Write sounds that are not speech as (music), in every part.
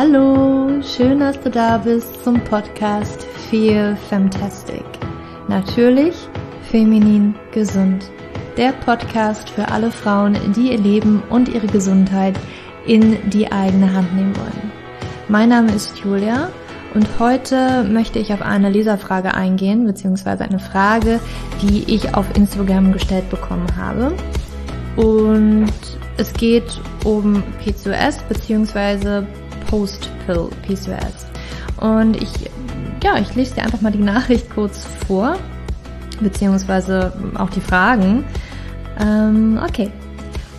Hallo, schön, dass du da bist zum Podcast Feel Fantastic. Natürlich feminin gesund. Der Podcast für alle Frauen, die ihr Leben und ihre Gesundheit in die eigene Hand nehmen wollen. Mein Name ist Julia und heute möchte ich auf eine Leserfrage eingehen, beziehungsweise eine Frage, die ich auf Instagram gestellt bekommen habe. Und es geht um PCOS beziehungsweise Post-Pill PCOS. Und ich, ja, ich lese dir einfach mal die Nachricht kurz vor, beziehungsweise auch die Fragen. Ähm, okay.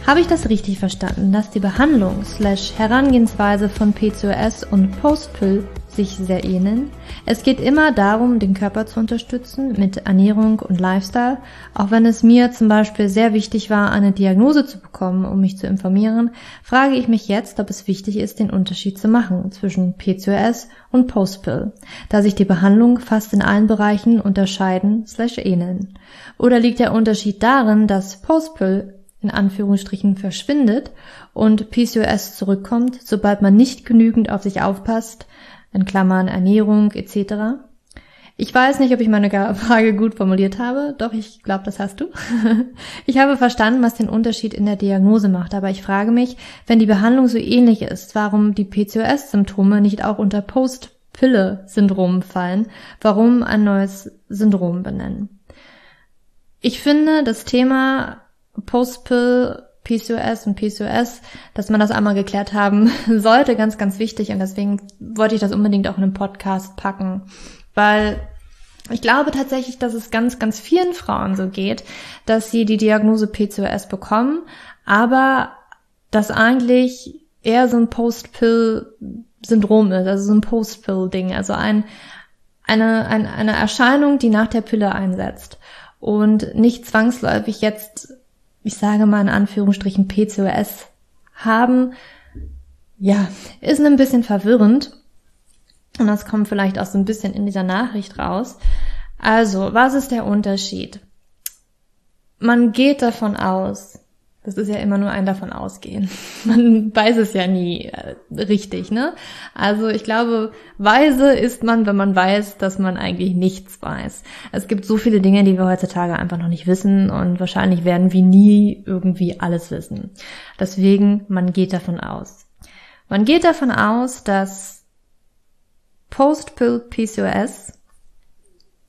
Habe ich das richtig verstanden, dass die Behandlung slash Herangehensweise von PCOS und Postpill sich sehr ähneln? Es geht immer darum, den Körper zu unterstützen mit Ernährung und Lifestyle, auch wenn es mir zum Beispiel sehr wichtig war, eine Diagnose zu bekommen, um mich zu informieren, frage ich mich jetzt, ob es wichtig ist, den Unterschied zu machen zwischen PCOS und Postpill, da sich die Behandlung fast in allen Bereichen unterscheiden slash ähneln. Oder liegt der Unterschied darin, dass Postpill in Anführungsstrichen verschwindet und PCOS zurückkommt, sobald man nicht genügend auf sich aufpasst, in Klammern Ernährung etc. Ich weiß nicht, ob ich meine Frage gut formuliert habe, doch ich glaube, das hast du. (laughs) ich habe verstanden, was den Unterschied in der Diagnose macht, aber ich frage mich, wenn die Behandlung so ähnlich ist, warum die PCOS-Symptome nicht auch unter Post-Pille-Syndrom fallen, warum ein neues Syndrom benennen. Ich finde, das Thema Postpill, PCOS und PCOS, dass man das einmal geklärt haben (laughs) sollte, ganz, ganz wichtig. Und deswegen wollte ich das unbedingt auch in einem Podcast packen, weil ich glaube tatsächlich, dass es ganz, ganz vielen Frauen so geht, dass sie die Diagnose PCOS bekommen, aber das eigentlich eher so ein Post-Pill-Syndrom ist, also so ein Post-Pill-Ding, also ein, eine, eine, eine Erscheinung, die nach der Pille einsetzt und nicht zwangsläufig jetzt ich sage mal in Anführungsstrichen PCOS haben, ja, ist ein bisschen verwirrend. Und das kommt vielleicht auch so ein bisschen in dieser Nachricht raus. Also, was ist der Unterschied? Man geht davon aus, das ist ja immer nur ein davon ausgehen. (laughs) Man weiß es ja nie äh, richtig, ne? Also ich glaube, weise ist man, wenn man weiß, dass man eigentlich nichts weiß. Es gibt so viele Dinge, die wir heutzutage einfach noch nicht wissen und wahrscheinlich werden wir nie irgendwie alles wissen. Deswegen, man geht davon aus. Man geht davon aus, dass Post-Pill PCOS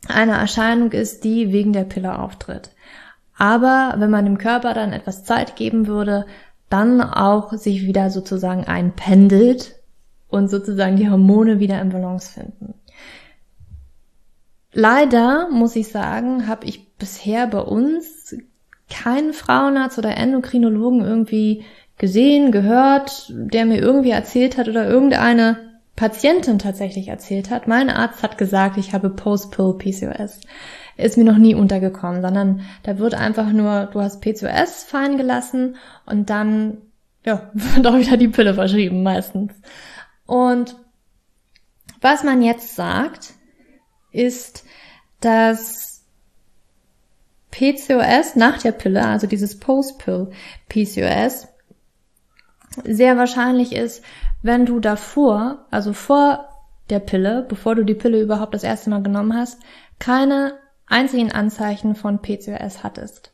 eine Erscheinung ist, die wegen der Pille auftritt aber wenn man dem Körper dann etwas Zeit geben würde, dann auch sich wieder sozusagen einpendelt und sozusagen die Hormone wieder in Balance finden. Leider muss ich sagen, habe ich bisher bei uns keinen Frauenarzt oder Endokrinologen irgendwie gesehen, gehört, der mir irgendwie erzählt hat oder irgendeine Patientin tatsächlich erzählt hat. Mein Arzt hat gesagt, ich habe Post-Pill PCOS ist mir noch nie untergekommen, sondern da wird einfach nur, du hast PCOS fallen gelassen und dann, ja, (laughs) wird auch wieder die Pille verschrieben meistens. Und was man jetzt sagt, ist, dass PCOS nach der Pille, also dieses Post-Pill PCOS, sehr wahrscheinlich ist, wenn du davor, also vor der Pille, bevor du die Pille überhaupt das erste Mal genommen hast, keine einzigen Anzeichen von PCOS hattest.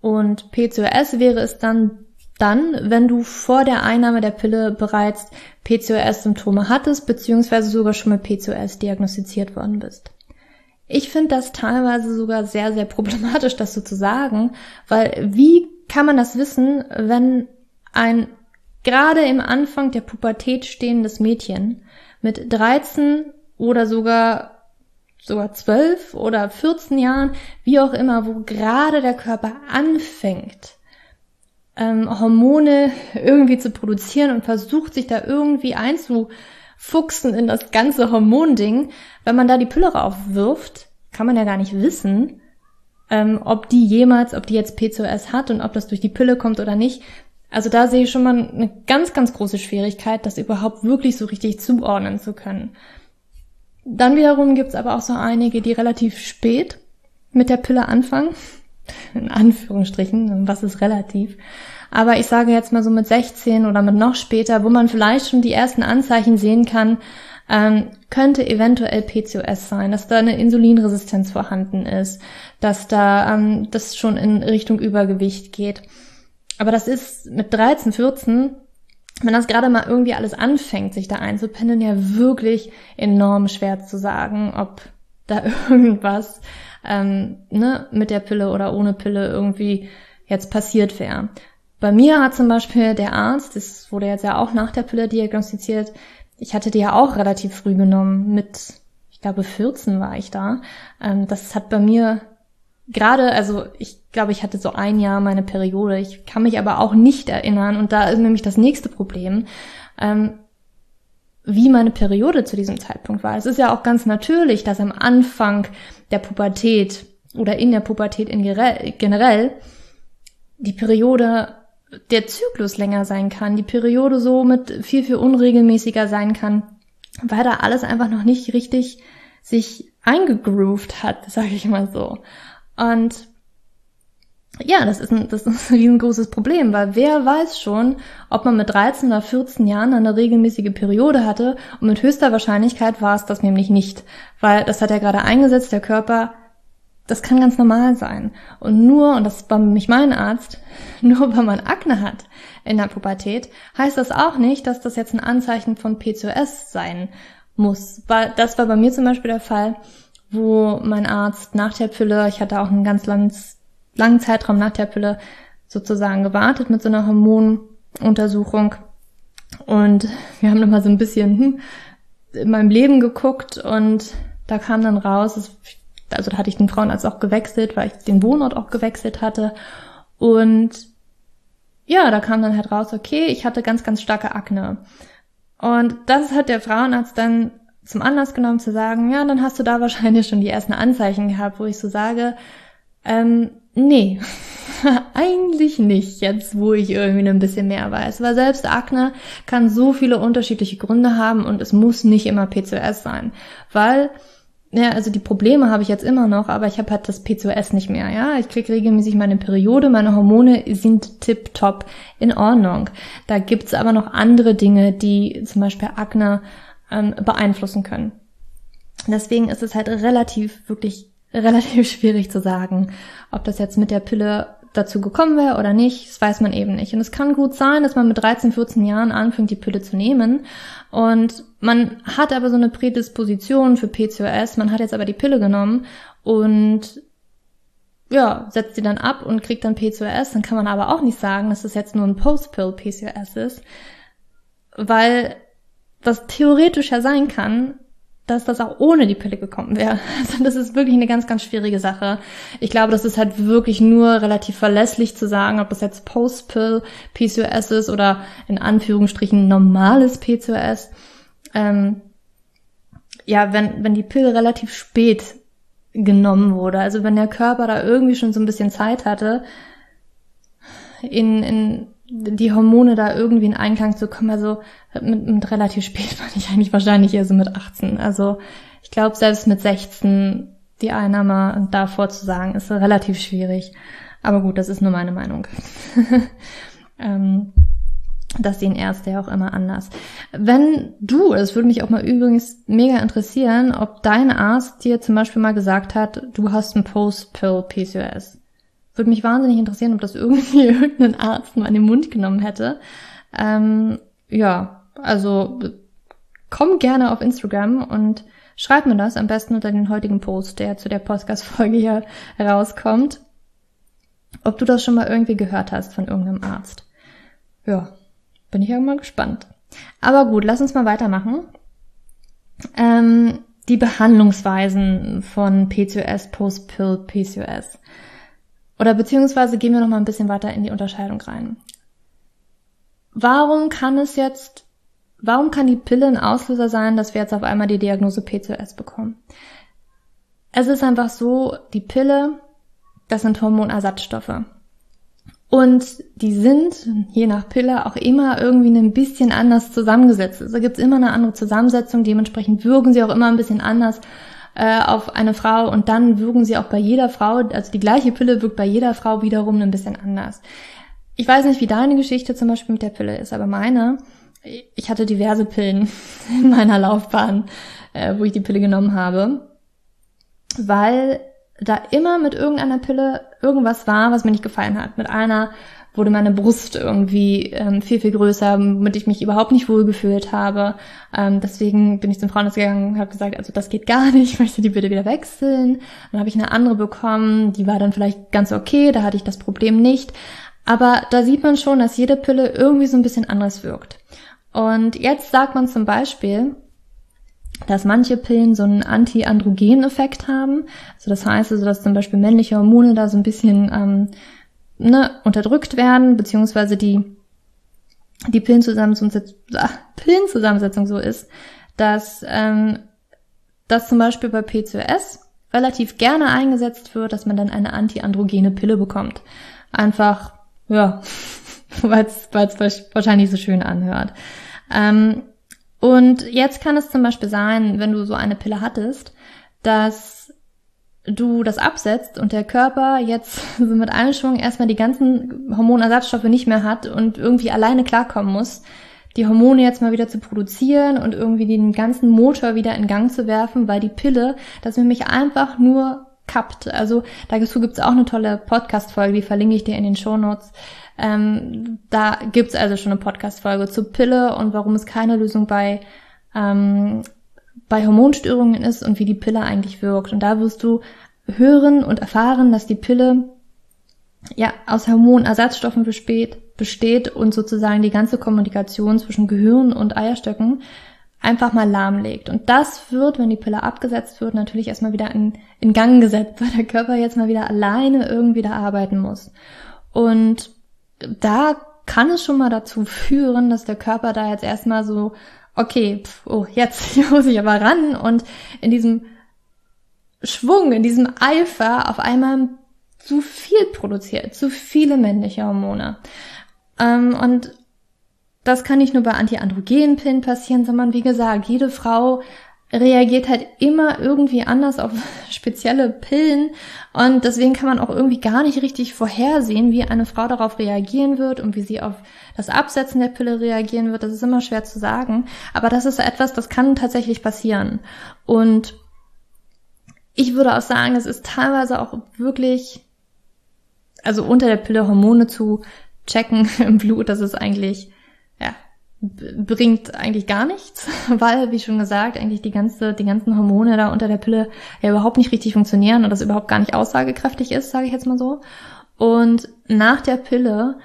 Und PCOS wäre es dann dann, wenn du vor der Einnahme der Pille bereits PCOS-Symptome hattest, beziehungsweise sogar schon mit PCOS diagnostiziert worden bist. Ich finde das teilweise sogar sehr, sehr problematisch, das so zu sagen, weil wie kann man das wissen, wenn ein gerade im Anfang der Pubertät stehendes Mädchen mit 13 oder sogar sogar zwölf oder 14 Jahren, wie auch immer, wo gerade der Körper anfängt, ähm, Hormone irgendwie zu produzieren und versucht sich da irgendwie einzufuchsen in das ganze Hormonding, wenn man da die Pille raufwirft, kann man ja gar nicht wissen, ähm, ob die jemals, ob die jetzt PCOS hat und ob das durch die Pille kommt oder nicht. Also da sehe ich schon mal eine ganz, ganz große Schwierigkeit, das überhaupt wirklich so richtig zuordnen zu können. Dann wiederum gibt's aber auch so einige, die relativ spät mit der Pille anfangen. (laughs) in Anführungsstrichen, was ist relativ. Aber ich sage jetzt mal so mit 16 oder mit noch später, wo man vielleicht schon die ersten Anzeichen sehen kann, ähm, könnte eventuell PCOS sein, dass da eine Insulinresistenz vorhanden ist, dass da ähm, das schon in Richtung Übergewicht geht. Aber das ist mit 13, 14, wenn das gerade mal irgendwie alles anfängt, sich da einzupendeln, ja wirklich enorm schwer zu sagen, ob da (laughs) irgendwas ähm, ne, mit der Pille oder ohne Pille irgendwie jetzt passiert wäre. Bei mir hat zum Beispiel der Arzt, das wurde jetzt ja auch nach der Pille diagnostiziert, ich hatte die ja auch relativ früh genommen, mit, ich glaube, 14 war ich da. Ähm, das hat bei mir gerade, also ich glaube, ich hatte so ein Jahr meine Periode. Ich kann mich aber auch nicht erinnern. Und da ist nämlich das nächste Problem, ähm, wie meine Periode zu diesem Zeitpunkt war. Es ist ja auch ganz natürlich, dass am Anfang der Pubertät oder in der Pubertät in generell die Periode der Zyklus länger sein kann, die Periode so mit viel, viel unregelmäßiger sein kann, weil da alles einfach noch nicht richtig sich eingegroovt hat, (laughs) sage ich mal so. Und ja, das ist, ein, das ist (laughs) ein riesengroßes Problem, weil wer weiß schon, ob man mit 13 oder 14 Jahren eine regelmäßige Periode hatte und mit höchster Wahrscheinlichkeit war es das nämlich nicht, weil das hat ja gerade eingesetzt, der Körper das kann ganz normal sein. Und nur, und das war nämlich mein Arzt, (laughs) nur weil man Akne hat in der Pubertät, heißt das auch nicht, dass das jetzt ein Anzeichen von PCOS sein muss. Weil das war bei mir zum Beispiel der Fall, wo mein Arzt nach der Pille, ich hatte auch einen ganz langen, langen Zeitraum nach der Pille sozusagen gewartet mit so einer Hormonuntersuchung. Und wir haben nochmal so ein bisschen hm, in meinem Leben geguckt und da kam dann raus, also da hatte ich den Frauenarzt auch gewechselt, weil ich den Wohnort auch gewechselt hatte. Und ja, da kam dann halt raus, okay, ich hatte ganz, ganz starke Akne. Und das hat der Frauenarzt dann zum Anlass genommen zu sagen, ja, dann hast du da wahrscheinlich schon die ersten Anzeichen gehabt, wo ich so sage, ähm, nee, (laughs) eigentlich nicht, jetzt wo ich irgendwie ein bisschen mehr weiß. Weil selbst Akne kann so viele unterschiedliche Gründe haben und es muss nicht immer PCOS sein. Weil ja, also die Probleme habe ich jetzt immer noch, aber ich habe halt das PCOS nicht mehr, ja. Ich kriege regelmäßig meine Periode, meine Hormone sind tipptopp in Ordnung. Da gibt's aber noch andere Dinge, die zum Beispiel Akne ähm, beeinflussen können. Deswegen ist es halt relativ, wirklich relativ (laughs) schwierig zu sagen, ob das jetzt mit der Pille dazu gekommen wäre oder nicht, das weiß man eben nicht. Und es kann gut sein, dass man mit 13, 14 Jahren anfängt, die Pille zu nehmen. Und man hat aber so eine Prädisposition für PCOS, man hat jetzt aber die Pille genommen und ja, setzt sie dann ab und kriegt dann PCOS, dann kann man aber auch nicht sagen, dass das jetzt nur ein Post-Pill PCOS ist, weil das theoretisch ja sein kann, dass das auch ohne die Pille gekommen wäre. (laughs) Also das ist wirklich eine ganz, ganz schwierige Sache. Ich glaube, das ist halt wirklich nur relativ verlässlich zu sagen, ob das jetzt Post-Pill PCOS ist oder in Anführungsstrichen normales PCOS. Ähm, ja, wenn, wenn die Pille relativ spät genommen wurde, also wenn der Körper da irgendwie schon so ein bisschen Zeit hatte, in, in die Hormone da irgendwie in Einklang zu kommen. Also mit, mit relativ spät (laughs) fand ich eigentlich wahrscheinlich eher so mit 18. Also ich glaube, selbst mit 16 die Einnahme davor zu sagen, ist relativ schwierig. Aber gut, das ist nur meine Meinung. (laughs) ähm, das sehen Ärzte ja auch immer anders. Wenn du, es würde mich auch mal übrigens mega interessieren, ob dein Arzt dir zum Beispiel mal gesagt hat, du hast ein Post-Pill PCOS. Würde mich wahnsinnig interessieren, ob das irgendwie (laughs) irgendein Arzt mal in den Mund genommen hätte. Ähm, ja, also komm gerne auf Instagram und schreib mir das am besten unter den heutigen Post, der zu der Podcast-Folge hier rauskommt. Ob du das schon mal irgendwie gehört hast von irgendeinem Arzt. Ja, bin ich ja mal gespannt. Aber gut, lass uns mal weitermachen. Ähm, die Behandlungsweisen von PCOS, Post-Pill PCOS. Oder beziehungsweise gehen wir noch mal ein bisschen weiter in die Unterscheidung rein. Warum kann es jetzt, warum kann die Pille ein Auslöser sein, dass wir jetzt auf einmal die Diagnose PCOS bekommen? Es ist einfach so, die Pille, das sind Hormonersatzstoffe. Und die sind, je nach Pille, auch immer irgendwie ein bisschen anders zusammengesetzt. Also gibt es immer eine andere Zusammensetzung, dementsprechend wirken sie auch immer ein bisschen anders äh, auf eine Frau und dann wirken sie auch bei jeder Frau, also die gleiche Pille wirkt bei jeder Frau wiederum ein bisschen anders. Ich weiß nicht, wie deine Geschichte zum Beispiel mit der Pille ist, aber meine, ich hatte diverse Pillen (laughs) in meiner Laufbahn, äh, wo ich die Pille genommen habe, weil da immer mit irgendeiner Pille irgendwas war, was mir nicht gefallen hat. Mit einer wurde meine Brust irgendwie ähm, viel, viel größer, womit ich mich überhaupt nicht wohl gefühlt habe. Ähm, deswegen bin ich zum Frauenarzt gegangen und habe gesagt, also das geht gar nicht, (laughs) ich möchte die bitte wieder wechseln. Dann habe ich eine andere bekommen, die war dann vielleicht ganz okay, da hatte ich das Problem nicht. Aber da sieht man schon, dass jede Pille irgendwie so ein bisschen anders wirkt. Und jetzt sagt man zum Beispiel, dass manche Pillen so einen Anti-Androgen-Effekt haben. Also das heißt also, dass zum Beispiel männliche Hormone da so ein bisschen ähm, ne, unterdrückt werden, beziehungsweise die, die Pillenzusammensetzung, ah, Pillenzusammensetzung so ist, dass ähm, das zum Beispiel bei PCOS relativ gerne eingesetzt wird, dass man dann eine antiandrogene Pille bekommt. Einfach, ja, (laughs) weil es wahrscheinlich so schön anhört. Ähm, und jetzt kann es zum Beispiel sein, wenn du so eine Pille hattest, dass du das absetzt und der Körper jetzt (laughs) so mit einem Schwung erstmal die ganzen Hormonersatzstoffe nicht mehr hat und irgendwie alleine klarkommen muss, die Hormone jetzt mal wieder zu produzieren und irgendwie den ganzen Motor wieder in Gang zu werfen, weil die Pille das nämlich einfach nur kappt. Also dazu gibt's auch eine tolle Podcast-Folge, die verlinke ich dir in den Shownotes. Ähm, da gibt's also schon eine Podcast-Folge zur Pille und warum es keine Lösung bei ähm, bei Hormonstörungen ist und wie die Pille eigentlich wirkt. Und da wirst du hören und erfahren, dass die Pille ja aus Hormonersatzstoffen besteht, besteht und sozusagen die ganze Kommunikation zwischen Gehirn und Eierstöcken einfach mal lahmlegt. Und das wird, wenn die Pille abgesetzt wird, natürlich erstmal wieder in, in Gang gesetzt, (laughs) weil der Körper jetzt mal wieder alleine irgendwie da arbeiten muss. Und da kann es schon mal dazu führen, dass der Körper da jetzt erstmal so okay, pf, oh, jetzt (laughs) muss ich aber ran und in diesem Schwung, in diesem Eifer auf einmal zu viel produziert, zu viele männliche Hormone. Ähm, und das kann nicht nur bei Antiandrogenpillen passieren, sondern wie gesagt, jede Frau reagiert halt immer irgendwie anders auf (laughs) spezielle Pillen. Und deswegen kann man auch irgendwie gar nicht richtig vorhersehen, wie eine Frau darauf reagieren wird und wie sie auf das Absetzen der Pille reagieren wird. Das ist immer schwer zu sagen, aber das ist etwas, das kann tatsächlich passieren. Und ich würde auch sagen, es ist teilweise auch wirklich, also unter der Pille Hormone zu checken (laughs) im Blut, das ist eigentlich bringt eigentlich gar nichts, (laughs) weil, wie schon gesagt, eigentlich die ganze, die ganzen Hormone da unter der Pille ja überhaupt nicht richtig funktionieren und das überhaupt gar nicht aussagekräftig ist, sage ich jetzt mal so. Und nach der Pille,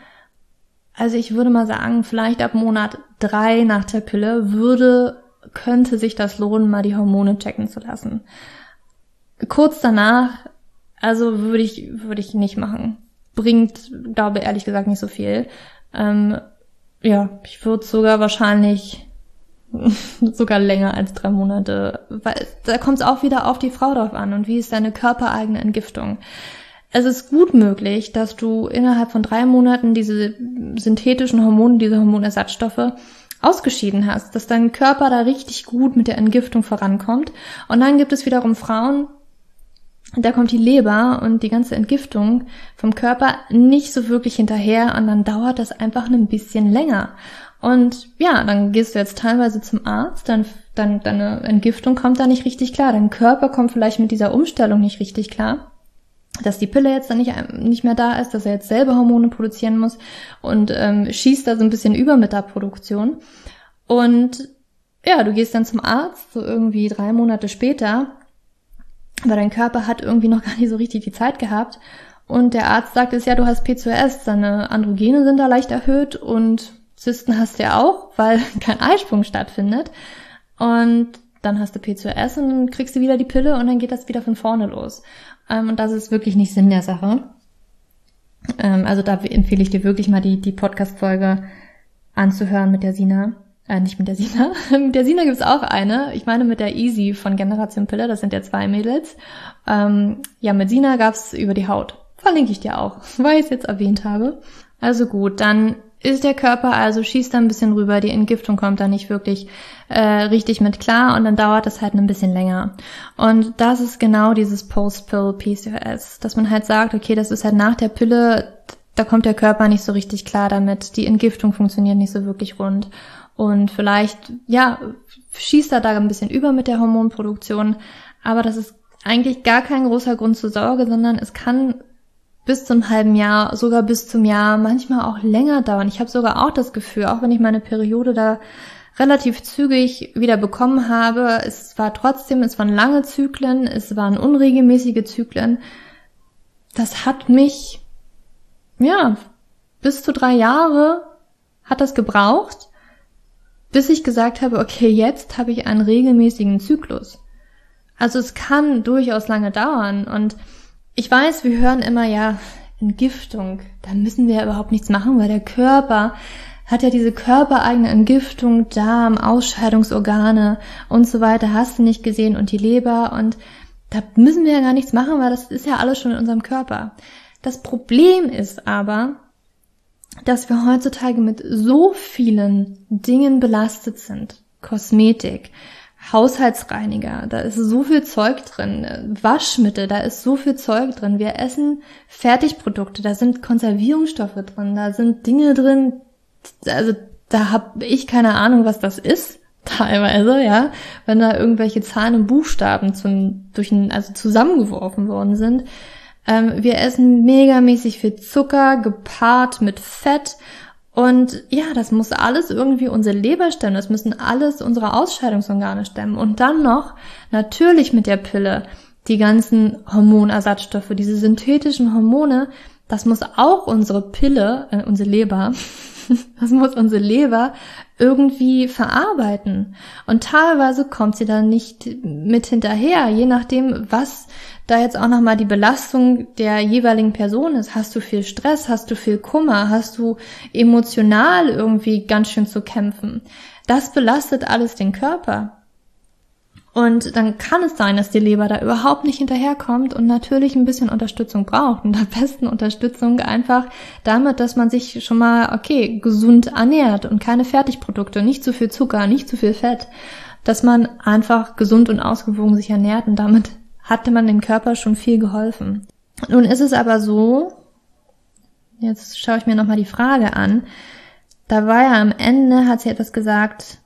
also ich würde mal sagen, vielleicht ab Monat drei nach der Pille würde, könnte sich das lohnen, mal die Hormone checken zu lassen. Kurz danach, also würde ich, würde ich nicht machen. Bringt, glaube ehrlich gesagt nicht so viel. Ähm, ja, ich würde sogar wahrscheinlich (laughs) sogar länger als drei Monate, weil da kommt es auch wieder auf die Frau drauf an und wie ist deine körpereigene Entgiftung. Es ist gut möglich, dass du innerhalb von drei Monaten diese synthetischen Hormone, diese Hormonersatzstoffe ausgeschieden hast, dass dein Körper da richtig gut mit der Entgiftung vorankommt. Und dann gibt es wiederum Frauen, da kommt die Leber und die ganze Entgiftung vom Körper nicht so wirklich hinterher und dann dauert das einfach ein bisschen länger. Und ja, dann gehst du jetzt teilweise zum Arzt, dann, dann deine Entgiftung kommt da nicht richtig klar, dein Körper kommt vielleicht mit dieser Umstellung nicht richtig klar, dass die Pille jetzt dann nicht, nicht mehr da ist, dass er jetzt selber Hormone produzieren muss und ähm, schießt da so ein bisschen über mit der Produktion. Und ja, du gehst dann zum Arzt, so irgendwie drei Monate später weil dein Körper hat irgendwie noch (laughs) gar nicht so richtig die Zeit gehabt. Und der Arzt sagt es ja, du hast P2S, deine Androgene sind da leicht erhöht und Zysten hast du ja auch, weil (laughs) kein Eisprung stattfindet. Und dann hast du P2S und dann kriegst du wieder die Pille und dann geht das wieder von vorne los. Ähm, und das ist wirklich nicht Sinn der Sache. Ähm, also da empfehle ich dir wirklich mal die, die Podcast-Folge anzuhören mit der Sina. Äh, nicht mit der Sina. (laughs) mit der Sina gibt's auch eine. Ich meine mit der Easy von Generation Pille. Das sind ja zwei Mädels. Ähm, ja, mit Sina gab's über die Haut. Verlinke ich dir auch, (laughs) weil ich es jetzt erwähnt habe. Also gut, dann ist der Körper also schießt da ein bisschen rüber, die Entgiftung kommt da nicht wirklich äh, richtig mit klar und dann dauert es halt ein bisschen länger. Und das ist genau dieses Post-Pill PCOS, dass man halt sagt, okay, das ist halt nach der Pille, da kommt der Körper nicht so richtig klar damit, die Entgiftung funktioniert nicht so wirklich rund. Und vielleicht, ja, schießt er da ein bisschen über mit der Hormonproduktion, aber das ist eigentlich gar kein großer Grund zur Sorge, sondern es kann bis zum halben Jahr, sogar bis zum Jahr, manchmal auch länger dauern. Ich habe sogar auch das Gefühl, auch wenn ich meine Periode da relativ zügig wieder bekommen habe, es war trotzdem, es waren lange Zyklen, es waren unregelmäßige Zyklen. Das hat mich, ja, bis zu drei Jahre hat das gebraucht, bis ich gesagt habe, okay, jetzt habe ich einen regelmäßigen Zyklus. Also es kann durchaus lange dauern und ich weiß, wir hören immer ja Entgiftung. Da müssen wir ja überhaupt nichts machen, weil der Körper hat ja diese körpereigene Entgiftung, Darm, Ausscheidungsorgane und so weiter, hast du nicht gesehen und die Leber und da müssen wir ja gar nichts machen, weil das ist ja alles schon in unserem Körper. Das Problem ist aber, dass wir heutzutage mit so vielen Dingen belastet sind. Kosmetik, Haushaltsreiniger, da ist so viel Zeug drin, Waschmittel, da ist so viel Zeug drin. Wir essen Fertigprodukte, da sind Konservierungsstoffe drin, da sind Dinge drin, also da habe ich keine Ahnung, was das ist, (laughs) teilweise, ja, wenn da irgendwelche Zahlen und Buchstaben zum, durch ein, also zusammengeworfen worden sind. Ähm, wir essen megamäßig viel Zucker, gepaart mit Fett und ja, das muss alles irgendwie unsere Leber stemmen, das müssen alles unsere Ausscheidungsorgane stemmen. Und dann noch, natürlich mit der Pille, die ganzen Hormonersatzstoffe, diese synthetischen Hormone, das muss auch unsere Pille, äh, unsere Leber, (laughs) das muss unsere Leber irgendwie verarbeiten. Und teilweise kommt sie dann nicht mit hinterher, je nachdem, was da jetzt auch nochmal die Belastung der jeweiligen Person ist. Hast du viel Stress? Hast du viel Kummer? Hast du emotional irgendwie ganz schön zu kämpfen? Das belastet alles den Körper. Und dann kann es sein, dass die Leber da überhaupt nicht hinterherkommt und natürlich ein bisschen Unterstützung braucht. Und am besten Unterstützung einfach damit, dass man sich schon mal, okay, gesund ernährt und keine Fertigprodukte, nicht zu viel Zucker, nicht zu viel Fett. Dass man einfach gesund und ausgewogen sich ernährt und damit hatte man dem Körper schon viel geholfen. Nun ist es aber so, jetzt schaue ich mir nochmal die Frage an, da war ja am Ende, hat sie etwas gesagt,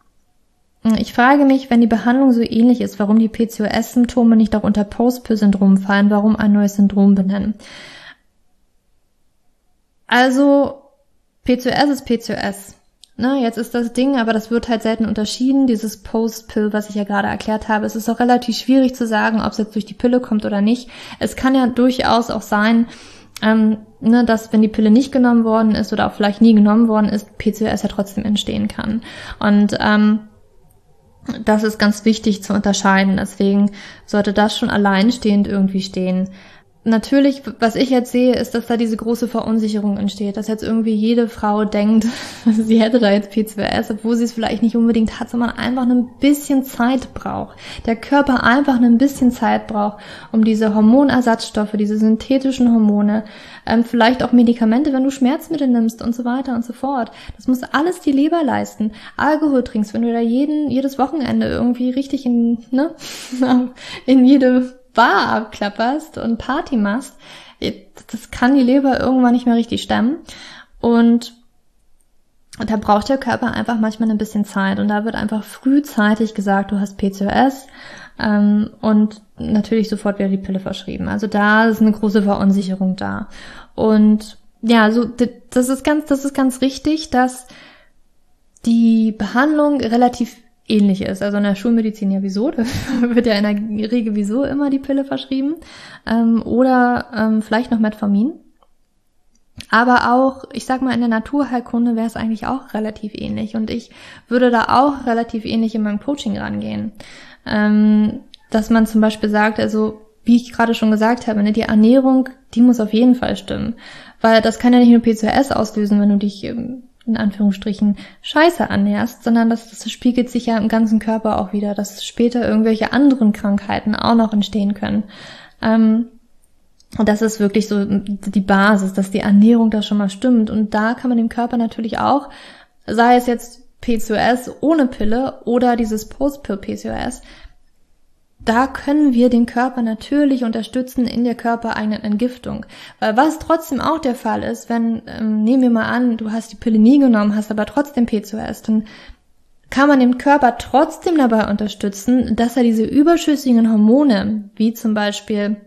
ich frage mich, wenn die Behandlung so ähnlich ist, warum die PCOS-Symptome nicht auch unter Post-Pill-Syndrom fallen, warum ein neues Syndrom benennen. Also, PCOS ist PCOS. Ne, jetzt ist das Ding, aber das wird halt selten unterschieden, dieses Post-Pill, was ich ja gerade erklärt habe. Es ist auch relativ schwierig zu sagen, ob es jetzt durch die Pille kommt oder nicht. Es kann ja durchaus auch sein, ähm, ne, dass wenn die Pille nicht genommen worden ist oder auch vielleicht nie genommen worden ist, PCOS ja trotzdem entstehen kann. Und ähm, das ist ganz wichtig zu unterscheiden. Deswegen sollte das schon alleinstehend irgendwie stehen natürlich, was ich jetzt sehe, ist, dass da diese große Verunsicherung entsteht, dass jetzt irgendwie jede Frau denkt, (laughs) sie hätte da jetzt P2S, obwohl sie es vielleicht nicht unbedingt hat, sondern einfach ein bisschen Zeit braucht. Der Körper einfach ein bisschen Zeit braucht, um diese Hormonersatzstoffe, diese synthetischen Hormone, ähm, vielleicht auch Medikamente, wenn du Schmerzmittel nimmst und so weiter und so fort. Das muss alles die Leber leisten. Alkohol trinkst, wenn du da jeden, jedes Wochenende irgendwie richtig in, ne, (laughs) in jede Bar abklapperst und Party machst, das kann die Leber irgendwann nicht mehr richtig stemmen. Und da braucht der Körper einfach manchmal ein bisschen Zeit. Und da wird einfach frühzeitig gesagt, du hast PCOS. Ähm, und natürlich sofort wäre die Pille verschrieben. Also da ist eine große Verunsicherung da. Und ja, so das ist ganz, das ist ganz richtig, dass die Behandlung relativ ähnlich ist. Also in der Schulmedizin ja wieso, (laughs) da wird ja in der Regel wieso immer die Pille verschrieben. Ähm, oder ähm, vielleicht noch Metformin. Aber auch, ich sag mal, in der Naturheilkunde wäre es eigentlich auch relativ ähnlich. Und ich würde da auch relativ ähnlich in meinem Coaching rangehen. Ähm, dass man zum Beispiel sagt, also wie ich gerade schon gesagt habe, ne, die Ernährung, die muss auf jeden Fall stimmen. Weil das kann ja nicht nur PCOS auslösen, wenn du dich ähm, in Anführungsstrichen Scheiße ernährst, sondern das, das spiegelt sich ja im ganzen Körper auch wieder, dass später irgendwelche anderen Krankheiten auch noch entstehen können. Ähm, Und das ist wirklich so die Basis, dass die Ernährung da schon mal stimmt. Und da kann man dem Körper natürlich auch, sei es jetzt PCOS ohne Pille oder dieses Post-Pill-PCOS, da können wir den Körper natürlich unterstützen in der körpereigenen Entgiftung. Weil was trotzdem auch der Fall ist, wenn, ähm, nehmen wir mal an, du hast die Pille nie genommen, hast aber trotzdem PCOS, dann kann man den Körper trotzdem dabei unterstützen, dass er diese überschüssigen Hormone, wie zum Beispiel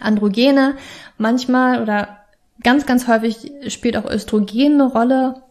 Androgene, manchmal oder ganz, ganz häufig spielt auch Östrogen eine Rolle.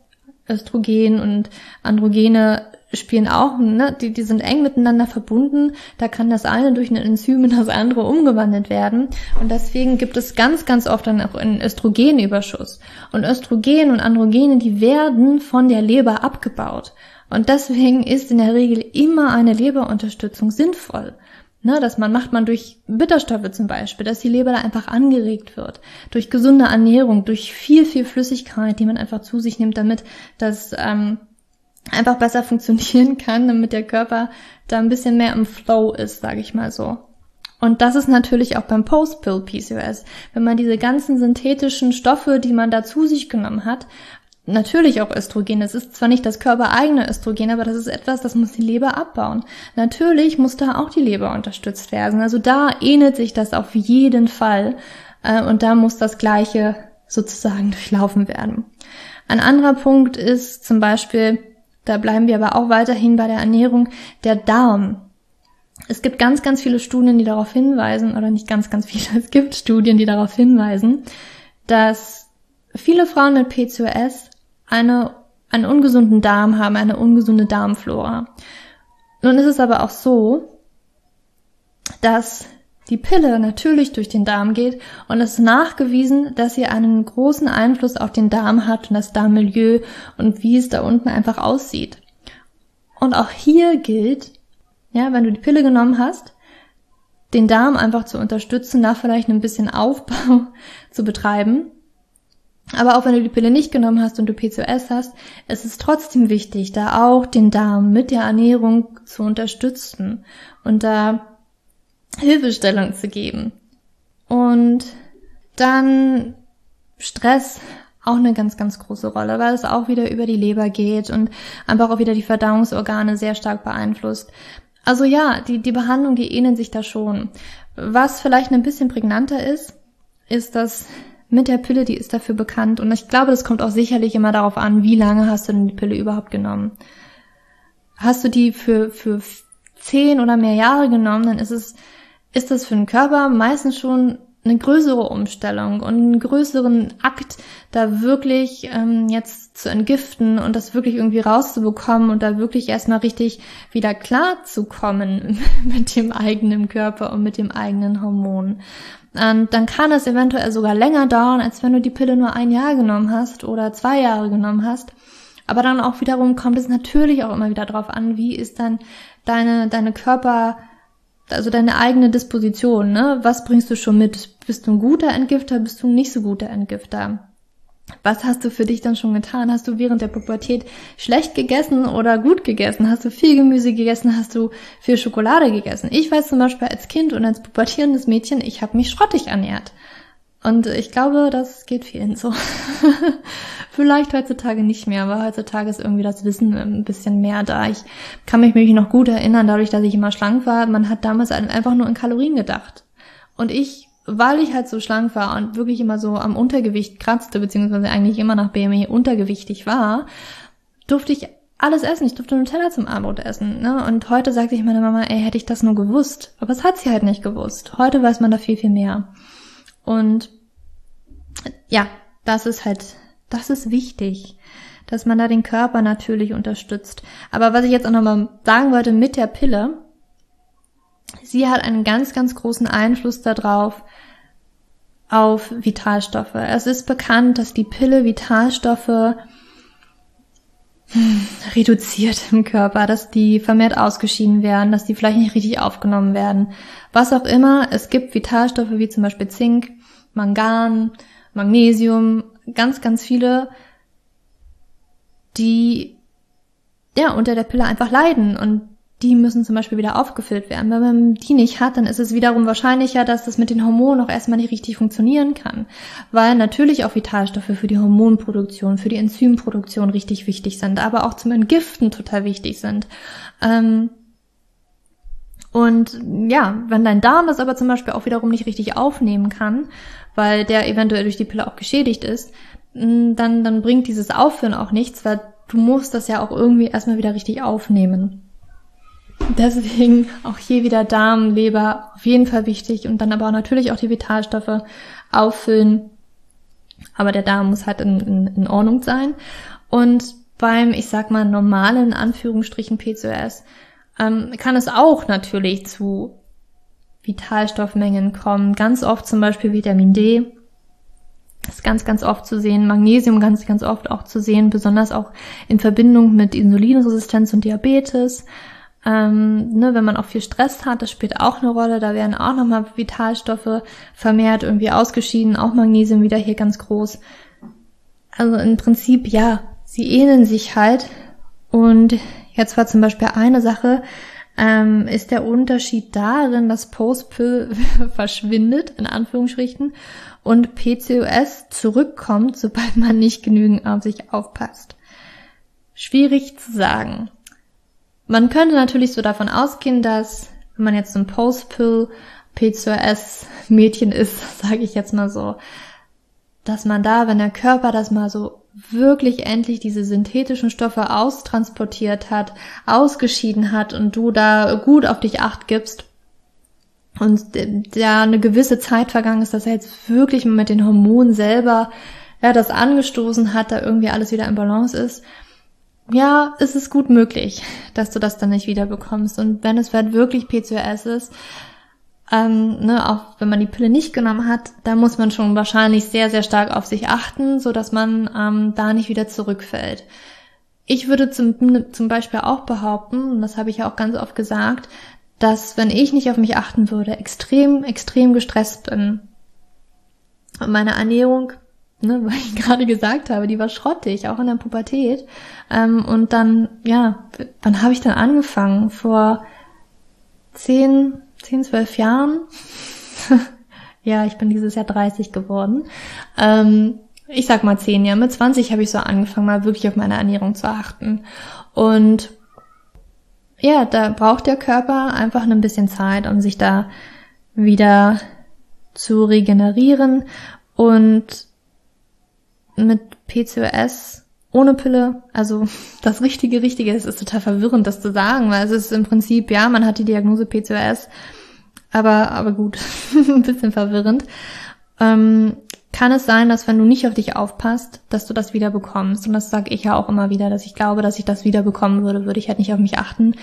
Östrogen und Androgene spielen auch, ne, die, die sind eng miteinander verbunden. Da kann das eine durch ein Enzym in das andere umgewandelt werden. Und deswegen gibt es ganz, ganz oft dann auch einen Östrogenüberschuss. Und Östrogen und Androgene, die werden von der Leber abgebaut. Und deswegen ist in der Regel immer eine Leberunterstützung sinnvoll. Ne, dass man macht man durch Bitterstoffe zum Beispiel, dass die Leber da einfach angeregt wird. Durch gesunde Ernährung, durch viel, viel Flüssigkeit, die man einfach zu sich nimmt, damit das ähm, einfach besser funktionieren kann, damit der Körper da ein bisschen mehr im Flow ist, sage ich mal so. Und das ist natürlich auch beim Post-Pill-PCOS. Wenn man diese ganzen synthetischen Stoffe, die man da zu sich genommen hat, natürlich auch Östrogen. Es ist zwar nicht das körpereigene Östrogen, aber das ist etwas, das muss die Leber abbauen. Natürlich muss da auch die Leber unterstützt werden. Also da ähnelt sich das auf jeden Fall. Äh, und da muss das Gleiche sozusagen durchlaufen werden. Ein anderer Punkt ist zum Beispiel, da bleiben wir aber auch weiterhin bei der Ernährung, der Darm. Es gibt ganz, ganz viele Studien, die darauf hinweisen, oder nicht ganz, ganz viele, (laughs) es gibt Studien, die darauf hinweisen, dass viele Frauen mit PCOS eine, einen ungesunden Darm haben, eine ungesunde Darmflora. Nun ist es aber auch so, dass die Pille natürlich durch den Darm geht und es ist nachgewiesen, dass sie einen großen Einfluss auf den Darm hat und das Darmmilieu und wie es da unten einfach aussieht. Und auch hier gilt, ja, wenn du die Pille genommen hast, den Darm einfach zu unterstützen, da vielleicht ein bisschen Aufbau (laughs) zu betreiben aber auch wenn du die Pille nicht genommen hast und du PCOS hast, es ist trotzdem wichtig, da auch den Darm mit der Ernährung zu unterstützen und da Hilfestellung zu geben. Und dann Stress auch eine ganz, ganz große Rolle, weil es auch wieder über die Leber geht und einfach auch wieder die Verdauungsorgane sehr stark beeinflusst. Also ja, die, die Behandlung, die ähneln sich da schon. Was vielleicht ein bisschen prägnanter ist, ist, dass mit der Pille, die ist dafür bekannt. Und ich glaube, das kommt auch sicherlich immer darauf an, wie lange hast du denn die Pille überhaupt genommen. Hast du die für, für zehn oder mehr Jahre genommen, dann ist es, ist das für den Körper meistens schon eine größere Umstellung und einen größeren Akt, da wirklich ähm, jetzt zu entgiften und das wirklich irgendwie rauszubekommen und da wirklich erstmal richtig wieder klar zu kommen (laughs) mit dem eigenen Körper und mit dem eigenen Hormon. Und dann kann es eventuell sogar länger dauern, als wenn du die Pille nur ein Jahr genommen hast oder zwei Jahre genommen hast. Aber dann auch wiederum kommt es natürlich auch immer wieder darauf an, wie ist dann deine, deine Körper, also deine eigene Disposition, ne? Was bringst du schon mit? Bist du ein guter Entgifter? Bist du ein nicht so guter Entgifter? Was hast du für dich dann schon getan? Hast du während der Pubertät schlecht gegessen oder gut gegessen? Hast du viel Gemüse gegessen? Hast du viel Schokolade gegessen? Ich weiß zum Beispiel als Kind und als pubertierendes Mädchen, ich habe mich schrottig ernährt. Und ich glaube, das geht vielen so. (laughs) Vielleicht heutzutage nicht mehr, aber heutzutage ist irgendwie das Wissen ein bisschen mehr da. Ich kann mich mich noch gut erinnern, dadurch, dass ich immer schlank war. Man hat damals einfach nur in Kalorien gedacht. Und ich weil ich halt so schlank war und wirklich immer so am Untergewicht kratzte, beziehungsweise eigentlich immer nach BMI untergewichtig war, durfte ich alles essen. Ich durfte Nutella zum Abendbrot essen. Ne? Und heute sagt sich meine Mama, ey, hätte ich das nur gewusst. Aber es hat sie halt nicht gewusst. Heute weiß man da viel, viel mehr. Und ja, das ist halt, das ist wichtig, dass man da den Körper natürlich unterstützt. Aber was ich jetzt auch nochmal sagen wollte mit der Pille, sie hat einen ganz, ganz großen Einfluss darauf, auf Vitalstoffe. Es ist bekannt, dass die Pille Vitalstoffe hm, reduziert im Körper, dass die vermehrt ausgeschieden werden, dass die vielleicht nicht richtig aufgenommen werden. Was auch immer, es gibt Vitalstoffe wie zum Beispiel Zink, Mangan, Magnesium, ganz, ganz viele, die ja unter der Pille einfach leiden und die müssen zum Beispiel wieder aufgefüllt werden. Wenn man die nicht hat, dann ist es wiederum wahrscheinlicher, dass das mit den Hormonen auch erstmal nicht richtig funktionieren kann. Weil natürlich auch Vitalstoffe für die Hormonproduktion, für die Enzymproduktion richtig wichtig sind, aber auch zum Entgiften total wichtig sind. Ähm und ja, wenn dein Darm das aber zum Beispiel auch wiederum nicht richtig aufnehmen kann, weil der eventuell durch die Pille auch geschädigt ist, dann, dann bringt dieses Aufführen auch nichts, weil du musst das ja auch irgendwie erstmal wieder richtig aufnehmen. Deswegen auch hier wieder Darm, Leber auf jeden Fall wichtig und dann aber auch natürlich auch die Vitalstoffe auffüllen. Aber der Darm muss halt in, in, in Ordnung sein. Und beim, ich sag mal, normalen Anführungsstrichen PCOS ähm, kann es auch natürlich zu Vitalstoffmengen kommen. Ganz oft zum Beispiel Vitamin D. ist ganz, ganz oft zu sehen. Magnesium ganz, ganz oft auch zu sehen, besonders auch in Verbindung mit Insulinresistenz und Diabetes. Ähm, ne, wenn man auch viel Stress hat, das spielt auch eine Rolle. Da werden auch nochmal Vitalstoffe vermehrt irgendwie ausgeschieden, auch Magnesium wieder hier ganz groß. Also im Prinzip, ja, sie ähneln sich halt. Und jetzt war zum Beispiel eine Sache, ähm, ist der Unterschied darin, dass Postpill (laughs) verschwindet, in Anführungsstrichen, und PCOS zurückkommt, sobald man nicht genügend auf sich aufpasst. Schwierig zu sagen. Man könnte natürlich so davon ausgehen, dass wenn man jetzt ein Postpill PCOS Mädchen ist, (laughs) sage ich jetzt mal so, dass man da, wenn der Körper das mal so wirklich endlich diese synthetischen Stoffe austransportiert hat, ausgeschieden hat und du da gut auf dich acht gibst und da eine gewisse Zeit vergangen ist, dass er jetzt wirklich mit den Hormonen selber ja, das angestoßen hat, da irgendwie alles wieder in Balance ist, ja, ist es gut möglich, dass du das dann nicht wieder bekommst. Und wenn es halt wirklich PCOS ist, ähm, ne, auch wenn man die Pille nicht genommen hat, da muss man schon wahrscheinlich sehr, sehr stark auf sich achten, so dass man ähm, da nicht wieder zurückfällt. Ich würde zum, zum Beispiel auch behaupten, und das habe ich ja auch ganz oft gesagt, dass wenn ich nicht auf mich achten würde, extrem, extrem gestresst bin. Und meine Ernährung ne, (laughs) weil ich gerade gesagt habe, die war schrottig, auch in der Pubertät. Ähm, und dann, ja, wann habe ich dann angefangen? Vor zehn, zehn, zwölf Jahren? (laughs) ja, ich bin dieses Jahr 30 geworden. Ähm, ich sag mal zehn Jahre. Mit 20 habe ich so angefangen, mal wirklich auf meine Ernährung zu achten. Und ja, da braucht der Körper einfach ein bisschen Zeit, um sich da wieder zu regenerieren und mit PCOS ohne Pille, also (laughs) das richtige, richtige, es ist total verwirrend, das zu sagen, weil es ist im Prinzip, ja, man hat die Diagnose PCOS, aber, aber gut, (laughs) ein bisschen verwirrend. Ähm, kann es sein, dass wenn du nicht auf dich aufpasst, dass du das wieder bekommst. Und das sage ich ja auch immer wieder, dass ich glaube, dass ich das wieder bekommen würde, würde ich halt nicht auf mich achten,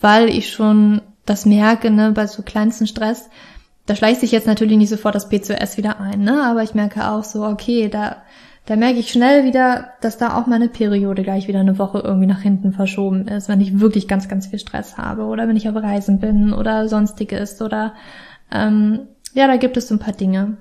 weil ich schon das merke, ne, bei so kleinsten Stress, da schleicht sich jetzt natürlich nicht sofort das PCOS wieder ein, ne, aber ich merke auch so, okay, da da merke ich schnell wieder, dass da auch meine Periode gleich wieder eine Woche irgendwie nach hinten verschoben ist, wenn ich wirklich ganz, ganz viel Stress habe oder wenn ich auf Reisen bin oder sonstiges oder ähm, ja, da gibt es so ein paar Dinge.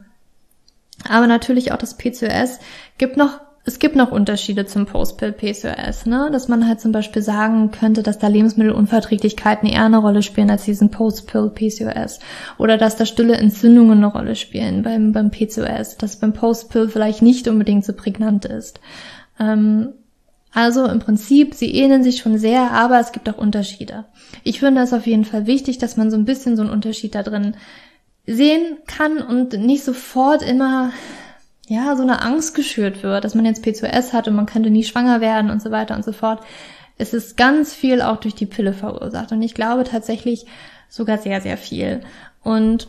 Aber natürlich auch das PCOS gibt noch es gibt noch Unterschiede zum Post-Pill-PCOS, ne? Dass man halt zum Beispiel sagen könnte, dass da Lebensmittelunverträglichkeiten eher eine Rolle spielen als diesen Post-Pill-PCOS. Oder dass da stille Entzündungen eine Rolle spielen beim, beim PCOS, dass beim Post-Pill vielleicht nicht unbedingt so prägnant ist. Ähm, also im Prinzip, sie ähneln sich schon sehr, aber es gibt auch Unterschiede. Ich finde es auf jeden Fall wichtig, dass man so ein bisschen so einen Unterschied da drin sehen kann und nicht sofort immer ja, so eine Angst geschürt wird, dass man jetzt P2S hat und man könnte nie schwanger werden und so weiter und so fort. Es ist ganz viel auch durch die Pille verursacht und ich glaube tatsächlich sogar sehr, sehr viel. Und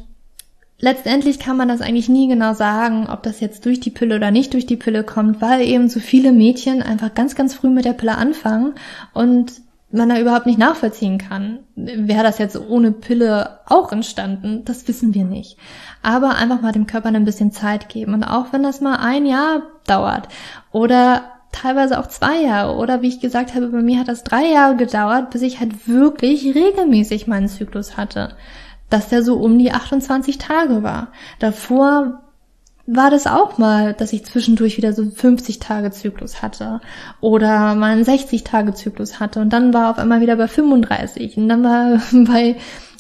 letztendlich kann man das eigentlich nie genau sagen, ob das jetzt durch die Pille oder nicht durch die Pille kommt, weil eben so viele Mädchen einfach ganz, ganz früh mit der Pille anfangen und man da überhaupt nicht nachvollziehen kann. Wäre das jetzt ohne Pille auch entstanden? Das wissen wir nicht. Aber einfach mal dem Körper ein bisschen Zeit geben. Und auch wenn das mal ein Jahr dauert oder teilweise auch zwei Jahre oder wie ich gesagt habe, bei mir hat das drei Jahre gedauert, bis ich halt wirklich regelmäßig meinen Zyklus hatte. Dass der so um die 28 Tage war. Davor war das auch mal, dass ich zwischendurch wieder so 50 Tage Zyklus hatte oder mal einen 60 Tage Zyklus hatte und dann war auf einmal wieder bei 35 und dann war (laughs) bei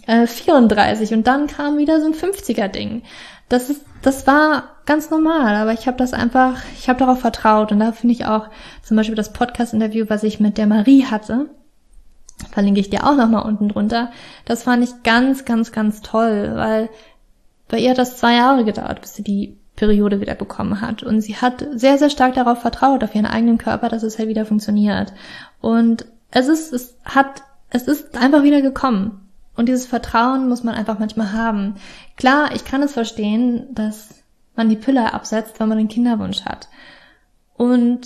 äh, 34 und dann kam wieder so ein 50er Ding. Das ist, das war ganz normal, aber ich habe das einfach, ich habe darauf vertraut und da finde ich auch zum Beispiel das Podcast-Interview, was ich mit der Marie hatte, verlinke ich dir auch nochmal unten drunter. Das fand ich ganz, ganz, ganz toll, weil bei ihr hat das zwei Jahre gedauert, bis sie die Periode wieder bekommen hat. Und sie hat sehr, sehr stark darauf vertraut, auf ihren eigenen Körper, dass es halt wieder funktioniert. Und es ist, es hat, es ist einfach wieder gekommen. Und dieses Vertrauen muss man einfach manchmal haben. Klar, ich kann es verstehen, dass man die Pille absetzt, wenn man einen Kinderwunsch hat. Und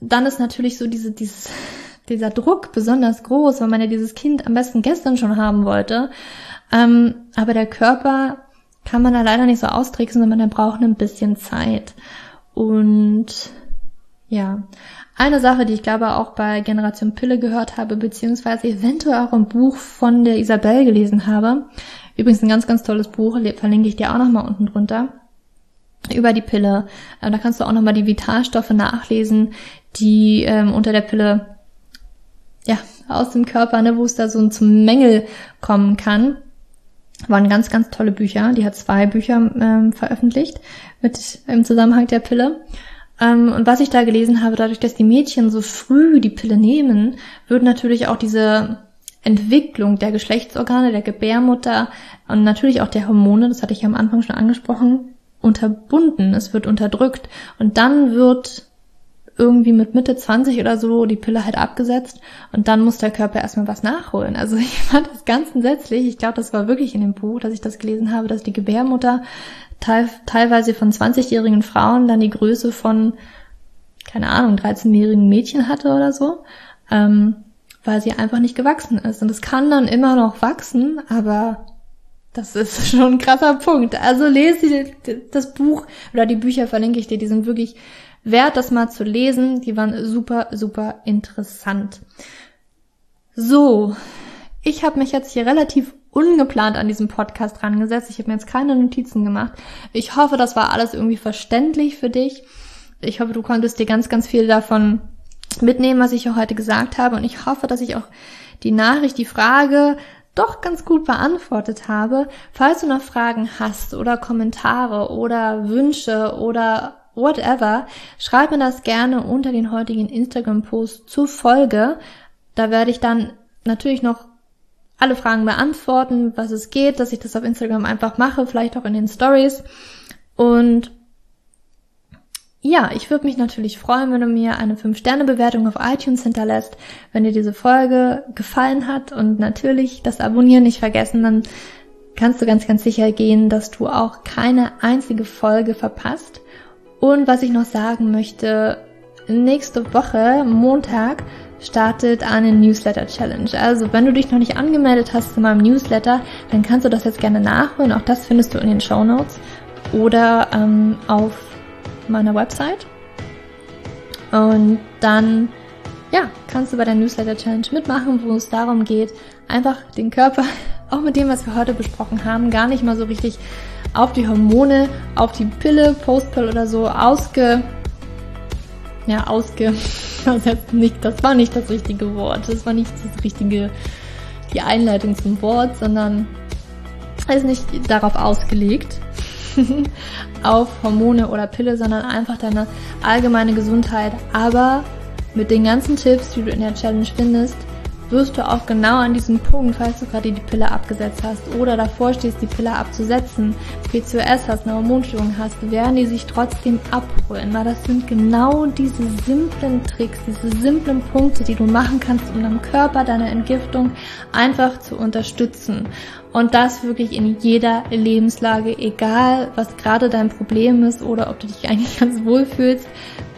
dann ist natürlich so diese, dieses, (laughs) dieser Druck besonders groß, weil man ja dieses Kind am besten gestern schon haben wollte. Ähm, aber der Körper kann man da leider nicht so austricksen, sondern er braucht ein bisschen Zeit. Und ja, eine Sache, die ich glaube auch bei Generation Pille gehört habe, beziehungsweise eventuell auch im Buch von der Isabel gelesen habe. Übrigens ein ganz, ganz tolles Buch, verlinke ich dir auch nochmal unten drunter. Über die Pille. Da kannst du auch nochmal die Vitalstoffe nachlesen, die ähm, unter der Pille, ja, aus dem Körper, ne, wo es da so zum Mängel kommen kann. Waren ganz, ganz tolle Bücher. Die hat zwei Bücher ähm, veröffentlicht mit im Zusammenhang der Pille. Ähm, und was ich da gelesen habe, dadurch, dass die Mädchen so früh die Pille nehmen, wird natürlich auch diese Entwicklung der Geschlechtsorgane, der Gebärmutter und natürlich auch der Hormone, das hatte ich ja am Anfang schon angesprochen, unterbunden. Es wird unterdrückt. Und dann wird irgendwie mit Mitte 20 oder so die Pille halt abgesetzt und dann muss der Körper erstmal was nachholen. Also (laughs) ich fand das ganz entsetzlich. Ich glaube, das war wirklich in dem Buch, dass ich das gelesen habe, dass die Gebärmutter teil teilweise von 20-jährigen Frauen dann die Größe von, keine Ahnung, 13-jährigen Mädchen hatte oder so, ähm, weil sie einfach nicht gewachsen ist. Und es kann dann immer noch wachsen, aber das ist (laughs) schon ein krasser Punkt. Also lese das Buch oder die Bücher verlinke ich dir, die sind wirklich wert, das mal zu lesen. Die waren super, super interessant. So, ich habe mich jetzt hier relativ ungeplant an diesem Podcast rangesetzt. Ich habe mir jetzt keine Notizen gemacht. Ich hoffe, das war alles irgendwie verständlich für dich. Ich hoffe, du konntest dir ganz, ganz viel davon mitnehmen, was ich heute gesagt habe. Und ich hoffe, dass ich auch die Nachricht, die Frage doch ganz gut beantwortet habe. Falls du noch Fragen hast oder Kommentare oder Wünsche oder whatever, schreib mir das gerne unter den heutigen Instagram-Post zur Folge. Da werde ich dann natürlich noch alle Fragen beantworten, was es geht, dass ich das auf Instagram einfach mache, vielleicht auch in den Stories. Und ja, ich würde mich natürlich freuen, wenn du mir eine 5-Sterne-Bewertung auf iTunes hinterlässt, wenn dir diese Folge gefallen hat und natürlich das Abonnieren nicht vergessen, dann kannst du ganz, ganz sicher gehen, dass du auch keine einzige Folge verpasst. Und was ich noch sagen möchte, nächste Woche, Montag, startet eine Newsletter Challenge. Also wenn du dich noch nicht angemeldet hast zu meinem Newsletter, dann kannst du das jetzt gerne nachholen. Auch das findest du in den Show Notes oder ähm, auf meiner Website. Und dann ja, kannst du bei der Newsletter Challenge mitmachen, wo es darum geht, einfach den Körper, (laughs) auch mit dem, was wir heute besprochen haben, gar nicht mal so richtig auf die Hormone, auf die Pille, Postpill oder so ausge ja, ausge, (laughs) das, war nicht das richtige Wort, das war nicht das richtige, die Einleitung zum Wort, sondern ist nicht darauf ausgelegt, (laughs) auf Hormone oder Pille, sondern einfach deine allgemeine Gesundheit, aber mit den ganzen Tipps, die du in der Challenge findest, wirst du auch genau an diesem Punkt, falls du gerade die Pille abgesetzt hast oder davor stehst, die Pille abzusetzen, PCOS hast, eine Hormonstörung hast, werden die sich trotzdem abholen. Weil das sind genau diese simplen Tricks, diese simplen Punkte, die du machen kannst, um deinem Körper, deine Entgiftung einfach zu unterstützen. Und das wirklich in jeder Lebenslage, egal was gerade dein Problem ist oder ob du dich eigentlich ganz wohl fühlst.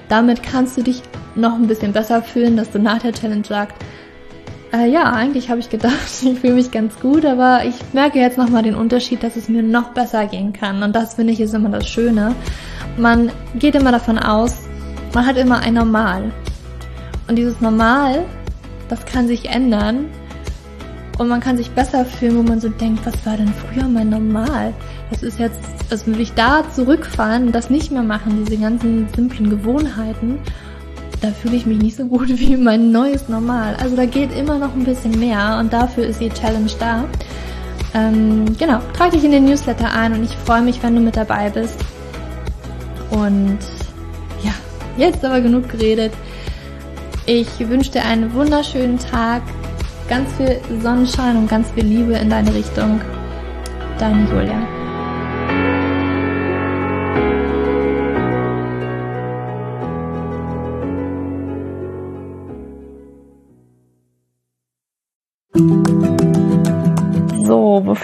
Damit kannst du dich noch ein bisschen besser fühlen, dass du nach der Challenge sagst, äh, ja, eigentlich habe ich gedacht, (laughs) ich fühle mich ganz gut, aber ich merke jetzt nochmal den Unterschied, dass es mir noch besser gehen kann. Und das finde ich ist immer das Schöne. Man geht immer davon aus, man hat immer ein Normal. Und dieses Normal, das kann sich ändern. und man kann sich besser fühlen, wo man so denkt, was war denn früher mein Normal? Das ist jetzt, also würde ich da zurückfahren und das nicht mehr machen, diese ganzen simplen Gewohnheiten, da fühle ich mich nicht so gut wie mein neues Normal. Also da geht immer noch ein bisschen mehr und dafür ist die Challenge da. Ähm, genau, trag dich in den Newsletter ein und ich freue mich, wenn du mit dabei bist. Und ja, jetzt aber genug geredet. Ich wünsche dir einen wunderschönen Tag, ganz viel Sonnenschein und ganz viel Liebe in deine Richtung. Deine Julia.